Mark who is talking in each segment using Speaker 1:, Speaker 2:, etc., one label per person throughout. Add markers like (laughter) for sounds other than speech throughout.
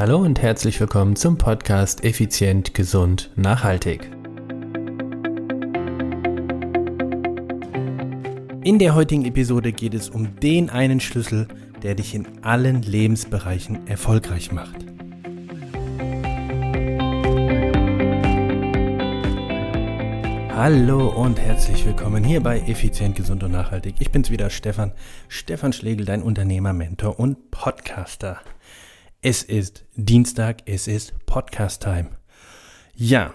Speaker 1: Hallo und herzlich willkommen zum Podcast Effizient, Gesund, Nachhaltig. In der heutigen Episode geht es um den einen Schlüssel, der dich in allen Lebensbereichen erfolgreich macht. Hallo und herzlich willkommen hier bei Effizient, Gesund und Nachhaltig. Ich bin's wieder, Stefan. Stefan Schlegel, dein Unternehmer, Mentor und Podcaster. Es ist Dienstag, es ist Podcast-Time. Ja,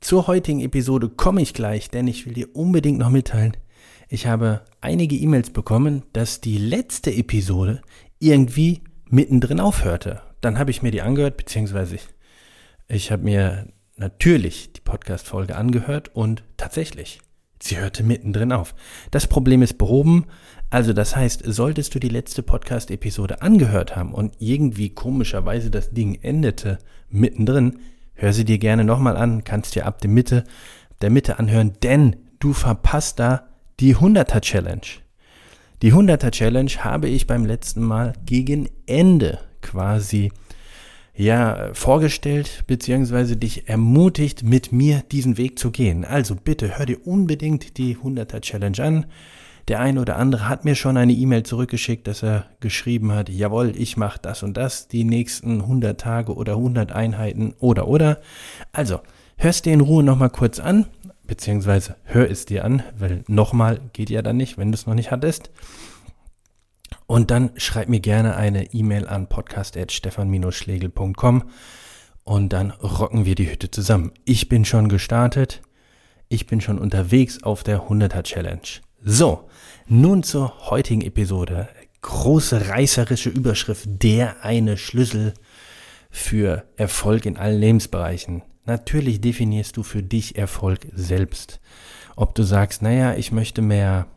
Speaker 1: zur heutigen Episode komme ich gleich, denn ich will dir unbedingt noch mitteilen, ich habe einige E-Mails bekommen, dass die letzte Episode irgendwie mittendrin aufhörte. Dann habe ich mir die angehört, beziehungsweise ich, ich habe mir natürlich die Podcast-Folge angehört und tatsächlich, sie hörte mittendrin auf. Das Problem ist behoben. Also das heißt, solltest du die letzte Podcast-Episode angehört haben und irgendwie komischerweise das Ding endete mittendrin, hör sie dir gerne nochmal an, kannst dir ab der Mitte, der Mitte anhören, denn du verpasst da die 100er Challenge. Die 100er Challenge habe ich beim letzten Mal gegen Ende quasi ja vorgestellt beziehungsweise dich ermutigt, mit mir diesen Weg zu gehen. Also bitte hör dir unbedingt die 100er Challenge an. Der eine oder andere hat mir schon eine E-Mail zurückgeschickt, dass er geschrieben hat, jawohl, ich mache das und das die nächsten 100 Tage oder 100 Einheiten oder oder. Also, hörst dir in Ruhe nochmal kurz an, beziehungsweise hör es dir an, weil nochmal geht ja dann nicht, wenn du es noch nicht hattest. Und dann schreib mir gerne eine E-Mail an podcast.stefan-schlegel.com und dann rocken wir die Hütte zusammen. Ich bin schon gestartet. Ich bin schon unterwegs auf der 100er Challenge. So, nun zur heutigen Episode. Große reißerische Überschrift, der eine Schlüssel für Erfolg in allen Lebensbereichen. Natürlich definierst du für dich Erfolg selbst. Ob du sagst, naja, ich möchte mehr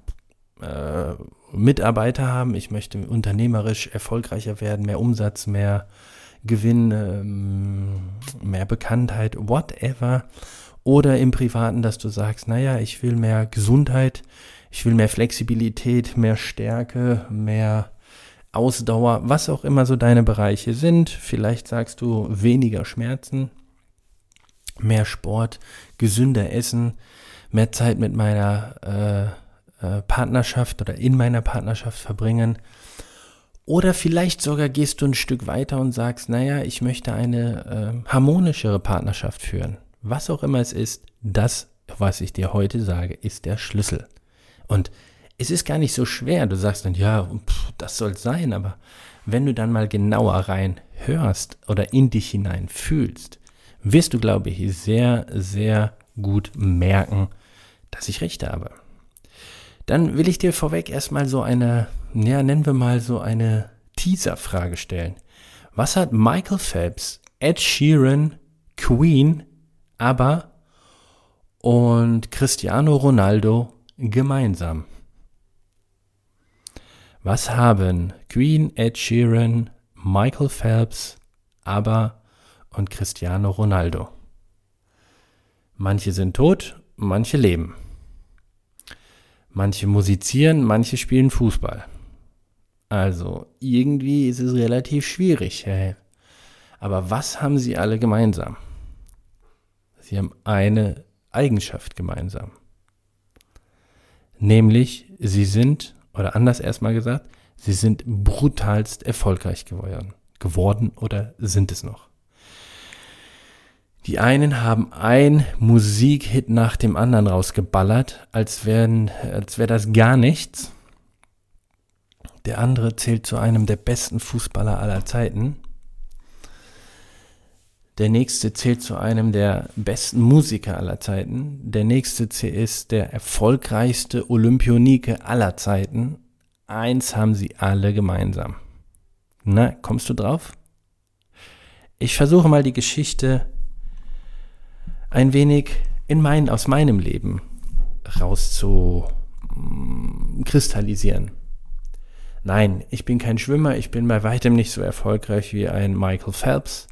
Speaker 1: äh, Mitarbeiter haben, ich möchte unternehmerisch erfolgreicher werden, mehr Umsatz, mehr Gewinn, ähm, mehr Bekanntheit, whatever. Oder im Privaten, dass du sagst, naja, ich will mehr Gesundheit, ich will mehr Flexibilität, mehr Stärke, mehr Ausdauer, was auch immer so deine Bereiche sind. Vielleicht sagst du weniger Schmerzen, mehr Sport, gesünder essen, mehr Zeit mit meiner äh, äh, Partnerschaft oder in meiner Partnerschaft verbringen. Oder vielleicht sogar gehst du ein Stück weiter und sagst, naja, ich möchte eine äh, harmonischere Partnerschaft führen. Was auch immer es ist, das, was ich dir heute sage, ist der Schlüssel. Und es ist gar nicht so schwer. Du sagst dann, ja, pff, das soll sein, aber wenn du dann mal genauer rein hörst oder in dich hinein fühlst, wirst du, glaube ich, sehr, sehr gut merken, dass ich recht habe. Dann will ich dir vorweg erstmal so eine, ja, nennen wir mal so eine Teaser-Frage stellen. Was hat Michael Phelps, Ed Sheeran, Queen, ABBA und Cristiano Ronaldo gemeinsam? Was haben Queen, Ed Sheeran, Michael Phelps, ABBA und Cristiano Ronaldo. Manche sind tot, manche leben. Manche musizieren, manche spielen Fußball. Also irgendwie ist es relativ schwierig. Aber was haben sie alle gemeinsam? Sie haben eine Eigenschaft gemeinsam. Nämlich, sie sind, oder anders erstmal gesagt, sie sind brutalst erfolgreich geworden, geworden oder sind es noch. Die einen haben ein Musikhit nach dem anderen rausgeballert, als wären, als wäre das gar nichts. Der andere zählt zu einem der besten Fußballer aller Zeiten. Der nächste zählt zu einem der besten Musiker aller Zeiten. Der nächste ist der erfolgreichste Olympionike aller Zeiten. Eins haben sie alle gemeinsam. Na, kommst du drauf? Ich versuche mal die Geschichte ein wenig in mein, aus meinem Leben raus zu mm, kristallisieren. Nein, ich bin kein Schwimmer, ich bin bei weitem nicht so erfolgreich wie ein Michael Phelps.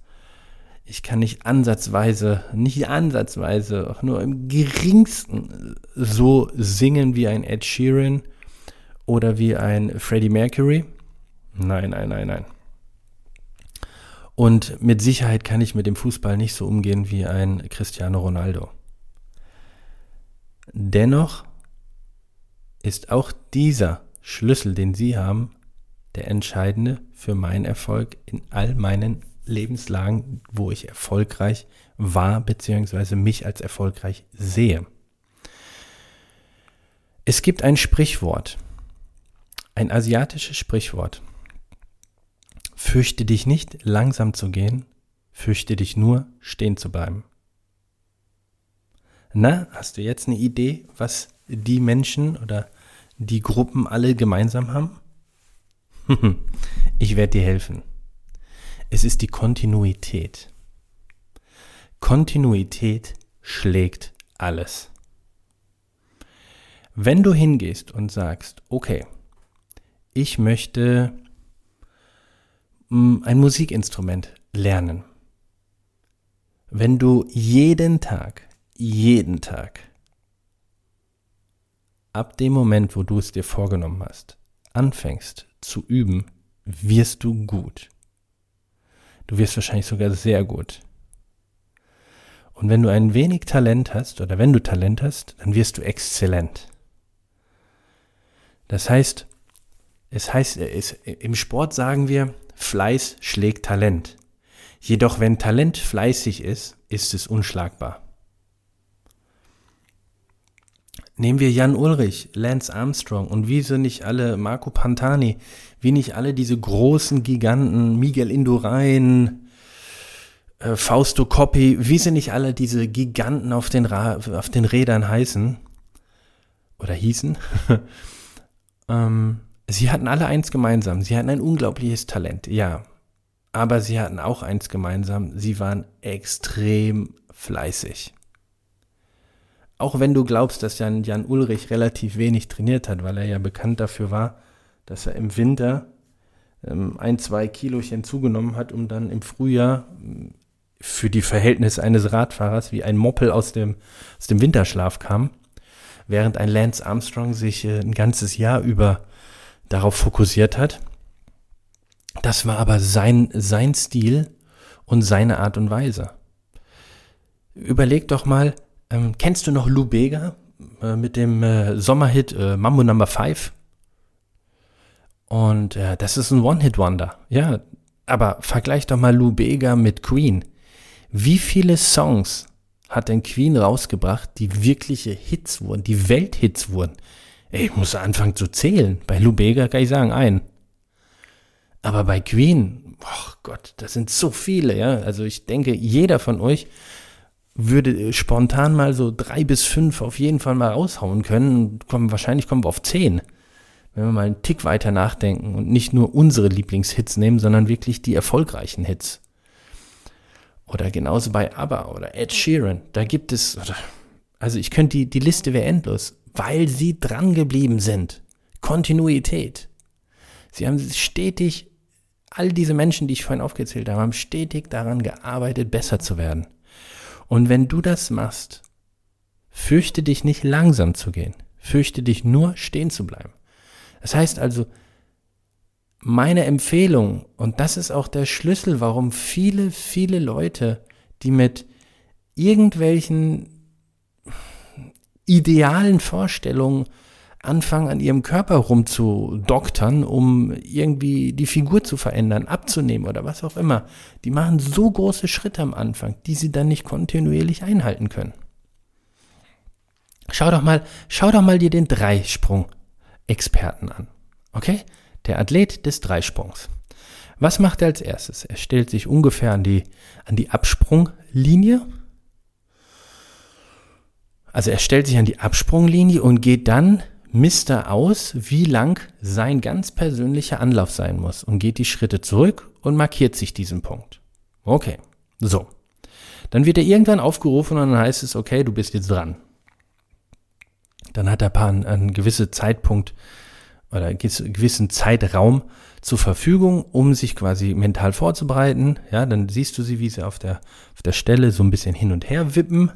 Speaker 1: Ich kann nicht ansatzweise, nicht ansatzweise, auch nur im geringsten so singen wie ein Ed Sheeran oder wie ein Freddie Mercury. Nein, nein, nein, nein. Und mit Sicherheit kann ich mit dem Fußball nicht so umgehen wie ein Cristiano Ronaldo. Dennoch ist auch dieser Schlüssel, den Sie haben, der entscheidende für meinen Erfolg in all meinen Lebenslagen, wo ich erfolgreich war, beziehungsweise mich als erfolgreich sehe. Es gibt ein Sprichwort, ein asiatisches Sprichwort. Fürchte dich nicht, langsam zu gehen, fürchte dich nur, stehen zu bleiben. Na, hast du jetzt eine Idee, was die Menschen oder die Gruppen alle gemeinsam haben? (laughs) ich werde dir helfen. Es ist die Kontinuität. Kontinuität schlägt alles. Wenn du hingehst und sagst, okay, ich möchte ein Musikinstrument lernen. Wenn du jeden Tag, jeden Tag, ab dem Moment, wo du es dir vorgenommen hast, anfängst zu üben, wirst du gut. Du wirst wahrscheinlich sogar sehr gut. Und wenn du ein wenig Talent hast oder wenn du Talent hast, dann wirst du exzellent. Das heißt, es heißt, es, im Sport sagen wir, Fleiß schlägt Talent. Jedoch wenn Talent fleißig ist, ist es unschlagbar. Nehmen wir Jan Ulrich, Lance Armstrong und wie sind nicht alle Marco Pantani, wie nicht alle diese großen Giganten, Miguel Indurain, äh, Fausto Coppi, wie sind nicht alle diese Giganten auf den, Ra auf den Rädern heißen oder hießen. (laughs) ähm, sie hatten alle eins gemeinsam, sie hatten ein unglaubliches Talent, ja. Aber sie hatten auch eins gemeinsam, sie waren extrem fleißig. Auch wenn du glaubst, dass Jan, Jan Ulrich relativ wenig trainiert hat, weil er ja bekannt dafür war, dass er im Winter ähm, ein, zwei Kilochen zugenommen hat, um dann im Frühjahr ähm, für die Verhältnisse eines Radfahrers wie ein Moppel aus dem, aus dem Winterschlaf kam, während ein Lance Armstrong sich äh, ein ganzes Jahr über darauf fokussiert hat. Das war aber sein, sein Stil und seine Art und Weise. Überleg doch mal, ähm, kennst du noch Lou Bega äh, mit dem äh, Sommerhit äh, Mambo Number 5? Und äh, das ist ein One-Hit-Wonder. Ja, aber vergleich doch mal Lou Bega mit Queen. Wie viele Songs hat denn Queen rausgebracht, die wirkliche Hits wurden, die Welthits wurden? Ey, ich muss anfangen zu zählen. Bei Lou Bega kann ich sagen, ein. Aber bei Queen, oh Gott, das sind so viele, ja. Also ich denke, jeder von euch würde spontan mal so drei bis fünf auf jeden Fall mal raushauen können. Kommen, wahrscheinlich kommen wir auf zehn. Wenn wir mal einen Tick weiter nachdenken und nicht nur unsere Lieblingshits nehmen, sondern wirklich die erfolgreichen Hits. Oder genauso bei ABBA oder Ed Sheeran. Da gibt es, also ich könnte die, die Liste wäre endlos, weil sie dran geblieben sind. Kontinuität. Sie haben stetig, all diese Menschen, die ich vorhin aufgezählt habe, haben stetig daran gearbeitet, besser zu werden. Und wenn du das machst, fürchte dich nicht langsam zu gehen, fürchte dich nur stehen zu bleiben. Das heißt also, meine Empfehlung, und das ist auch der Schlüssel, warum viele, viele Leute, die mit irgendwelchen idealen Vorstellungen anfangen, an ihrem Körper rumzudoktern, um irgendwie die Figur zu verändern, abzunehmen oder was auch immer. Die machen so große Schritte am Anfang, die sie dann nicht kontinuierlich einhalten können. Schau doch mal, schau doch mal dir den Dreisprung-Experten an. Okay? Der Athlet des Dreisprungs. Was macht er als erstes? Er stellt sich ungefähr an die, an die Absprunglinie. Also er stellt sich an die Absprunglinie und geht dann misst er aus, wie lang sein ganz persönlicher Anlauf sein muss und geht die Schritte zurück und markiert sich diesen Punkt. Okay, so. Dann wird er irgendwann aufgerufen und dann heißt es, okay, du bist jetzt dran. Dann hat er einen, einen gewissen Zeitpunkt oder einen gewissen Zeitraum zur Verfügung, um sich quasi mental vorzubereiten. Ja, dann siehst du sie, wie sie auf der, auf der Stelle so ein bisschen hin und her wippen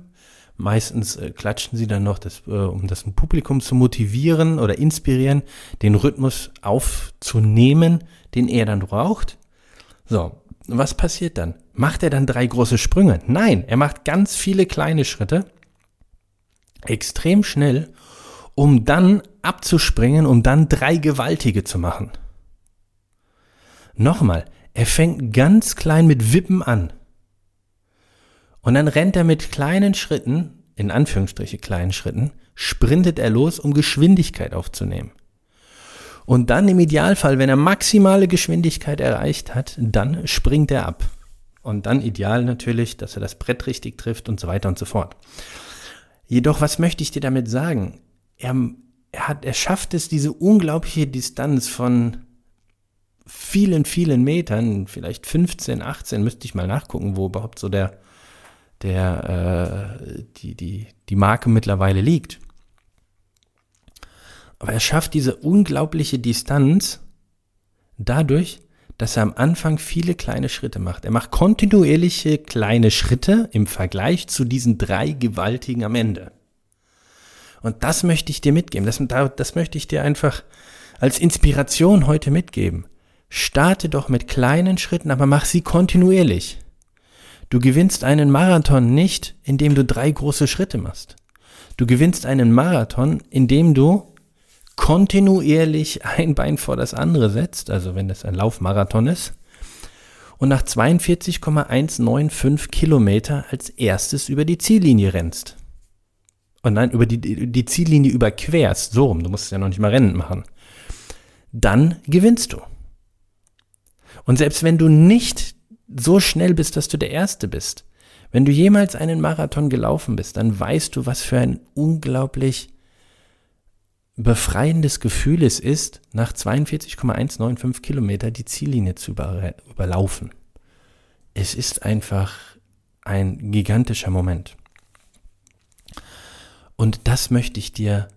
Speaker 1: Meistens äh, klatschen sie dann noch, das, äh, um das Publikum zu motivieren oder inspirieren, den Rhythmus aufzunehmen, den er dann braucht. So, was passiert dann? Macht er dann drei große Sprünge? Nein, er macht ganz viele kleine Schritte, extrem schnell, um dann abzuspringen, um dann drei gewaltige zu machen. Nochmal, er fängt ganz klein mit Wippen an. Und dann rennt er mit kleinen Schritten, in Anführungsstriche kleinen Schritten, sprintet er los, um Geschwindigkeit aufzunehmen. Und dann im Idealfall, wenn er maximale Geschwindigkeit erreicht hat, dann springt er ab. Und dann ideal natürlich, dass er das Brett richtig trifft und so weiter und so fort. Jedoch, was möchte ich dir damit sagen? Er, er, hat, er schafft es, diese unglaubliche Distanz von vielen, vielen Metern, vielleicht 15, 18, müsste ich mal nachgucken, wo überhaupt so der, der, äh, die, die, die Marke mittlerweile liegt. Aber er schafft diese unglaubliche Distanz dadurch, dass er am Anfang viele kleine Schritte macht. Er macht kontinuierliche kleine Schritte im Vergleich zu diesen drei gewaltigen am Ende. Und das möchte ich dir mitgeben. Das, das möchte ich dir einfach als Inspiration heute mitgeben. Starte doch mit kleinen Schritten, aber mach sie kontinuierlich. Du gewinnst einen Marathon nicht, indem du drei große Schritte machst. Du gewinnst einen Marathon, indem du kontinuierlich ein Bein vor das andere setzt, also wenn das ein Laufmarathon ist, und nach 42,195 Kilometer als erstes über die Ziellinie rennst. Und dann über die, die Ziellinie überquerst, so rum, du musst ja noch nicht mal Rennen machen. Dann gewinnst du. Und selbst wenn du nicht so schnell bist, dass du der Erste bist, wenn du jemals einen Marathon gelaufen bist, dann weißt du, was für ein unglaublich befreiendes Gefühl es ist, nach 42,195 Kilometer die Ziellinie zu überlaufen. Es ist einfach ein gigantischer Moment. Und das möchte ich dir,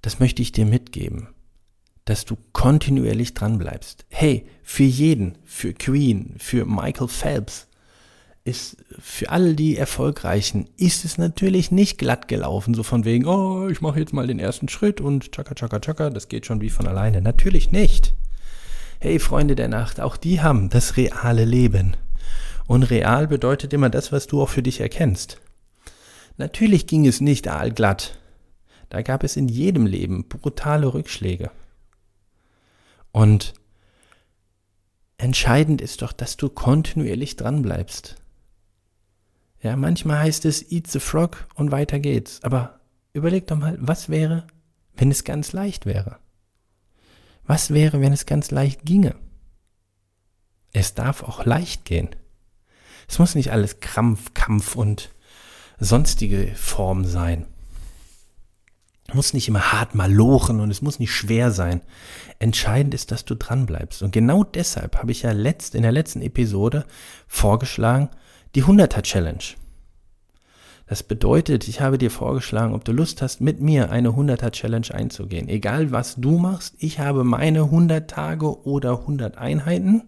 Speaker 1: das möchte ich dir mitgeben dass du kontinuierlich dran bleibst. Hey, für jeden, für Queen, für Michael Phelps, ist für all die Erfolgreichen ist es natürlich nicht glatt gelaufen, so von wegen, oh, ich mache jetzt mal den ersten Schritt und tschakka, tschakka, tschakka, das geht schon wie von alleine. Natürlich nicht. Hey, Freunde der Nacht, auch die haben das reale Leben. Und real bedeutet immer das, was du auch für dich erkennst. Natürlich ging es nicht allglatt. Da gab es in jedem Leben brutale Rückschläge. Und entscheidend ist doch, dass du kontinuierlich dran bleibst. Ja, manchmal heißt es eat the frog und weiter geht's. Aber überleg doch mal, was wäre, wenn es ganz leicht wäre? Was wäre, wenn es ganz leicht ginge? Es darf auch leicht gehen. Es muss nicht alles Krampf, Kampf und sonstige Form sein muss nicht immer hart malochen und es muss nicht schwer sein. Entscheidend ist, dass du dran bleibst. Und genau deshalb habe ich ja letzt, in der letzten Episode vorgeschlagen, die 100er Challenge. Das bedeutet, ich habe dir vorgeschlagen, ob du Lust hast, mit mir eine 100er Challenge einzugehen. Egal was du machst, ich habe meine 100 Tage oder 100 Einheiten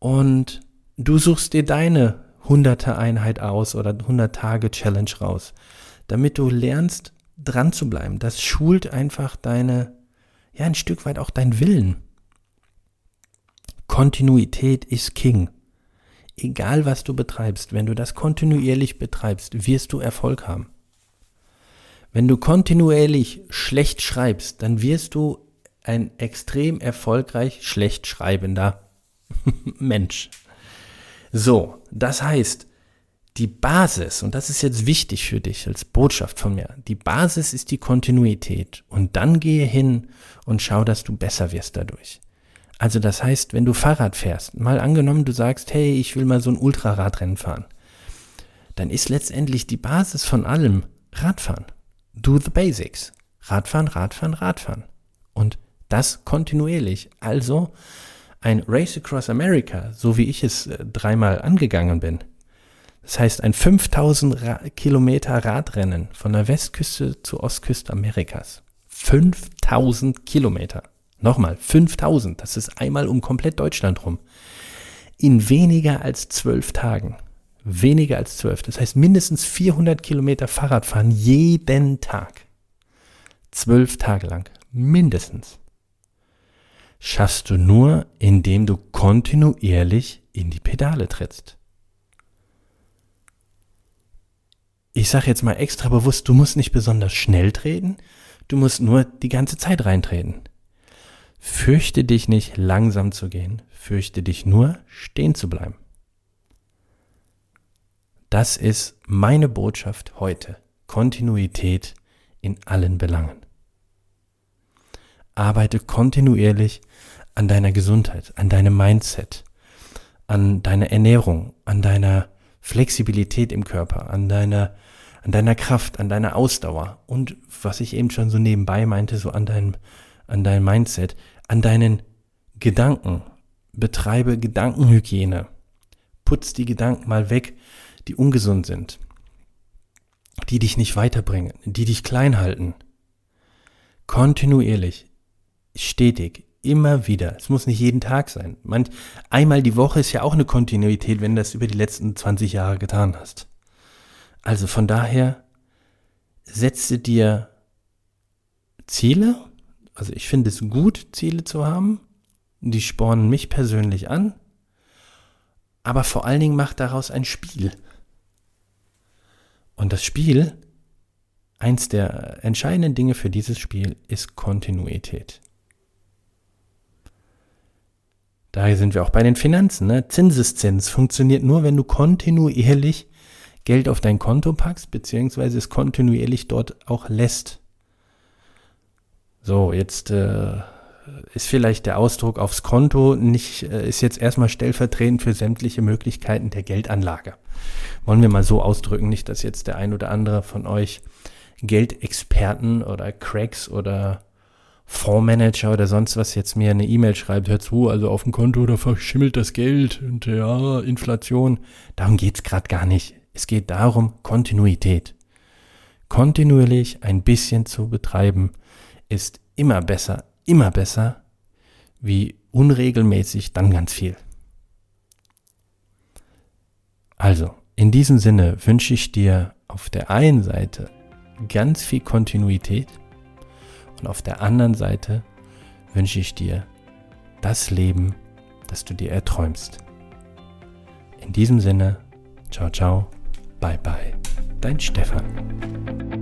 Speaker 1: und du suchst dir deine 100er Einheit aus oder 100 Tage Challenge raus damit du lernst, dran zu bleiben. Das schult einfach deine, ja, ein Stück weit auch dein Willen. Kontinuität ist King. Egal was du betreibst, wenn du das kontinuierlich betreibst, wirst du Erfolg haben. Wenn du kontinuierlich schlecht schreibst, dann wirst du ein extrem erfolgreich schlecht schreibender (laughs) Mensch. So, das heißt, die Basis, und das ist jetzt wichtig für dich als Botschaft von mir, die Basis ist die Kontinuität. Und dann gehe hin und schau, dass du besser wirst dadurch. Also das heißt, wenn du Fahrrad fährst, mal angenommen, du sagst, hey, ich will mal so ein Ultraradrennen fahren, dann ist letztendlich die Basis von allem Radfahren. Do the basics. Radfahren, Radfahren, Radfahren. Und das kontinuierlich. Also ein Race Across America, so wie ich es äh, dreimal angegangen bin, das heißt, ein 5000 Ra Kilometer Radrennen von der Westküste zur Ostküste Amerikas. 5000 Kilometer. Nochmal, 5000. Das ist einmal um komplett Deutschland rum. In weniger als zwölf Tagen. Weniger als zwölf. Das heißt, mindestens 400 Kilometer Fahrradfahren jeden Tag. Zwölf Tage lang. Mindestens. Schaffst du nur, indem du kontinuierlich in die Pedale trittst. Ich sage jetzt mal extra bewusst, du musst nicht besonders schnell treten, du musst nur die ganze Zeit reintreten. Fürchte dich nicht, langsam zu gehen, fürchte dich nur, stehen zu bleiben. Das ist meine Botschaft heute. Kontinuität in allen Belangen. Arbeite kontinuierlich an deiner Gesundheit, an deinem Mindset, an deiner Ernährung, an deiner Flexibilität im Körper, an deiner, an deiner Kraft, an deiner Ausdauer und was ich eben schon so nebenbei meinte, so an deinem, an deinem Mindset, an deinen Gedanken. Betreibe Gedankenhygiene. Putz die Gedanken mal weg, die ungesund sind, die dich nicht weiterbringen, die dich klein halten. Kontinuierlich, stetig, immer wieder. Es muss nicht jeden Tag sein. Manch, einmal die Woche ist ja auch eine Kontinuität, wenn du das über die letzten 20 Jahre getan hast. Also von daher setze dir Ziele. Also ich finde es gut, Ziele zu haben. Die spornen mich persönlich an. Aber vor allen Dingen mach daraus ein Spiel. Und das Spiel, eins der entscheidenden Dinge für dieses Spiel ist Kontinuität. Daher sind wir auch bei den Finanzen. Ne? Zinseszins funktioniert nur, wenn du kontinuierlich Geld auf dein Konto packst, beziehungsweise es kontinuierlich dort auch lässt. So, jetzt äh, ist vielleicht der Ausdruck aufs Konto nicht, äh, ist jetzt erstmal stellvertretend für sämtliche Möglichkeiten der Geldanlage. Wollen wir mal so ausdrücken, nicht, dass jetzt der ein oder andere von euch Geldexperten oder Cracks oder Fondsmanager oder sonst was jetzt mir eine E-Mail schreibt, hör zu, also auf dem Konto, da verschimmelt das Geld und ja, Inflation. Darum geht's gerade gar nicht. Es geht darum, Kontinuität. Kontinuierlich ein bisschen zu betreiben, ist immer besser, immer besser, wie unregelmäßig dann ganz viel. Also, in diesem Sinne wünsche ich dir auf der einen Seite ganz viel Kontinuität, und auf der anderen Seite wünsche ich dir das Leben, das du dir erträumst. In diesem Sinne, ciao, ciao, bye, bye, dein Stefan.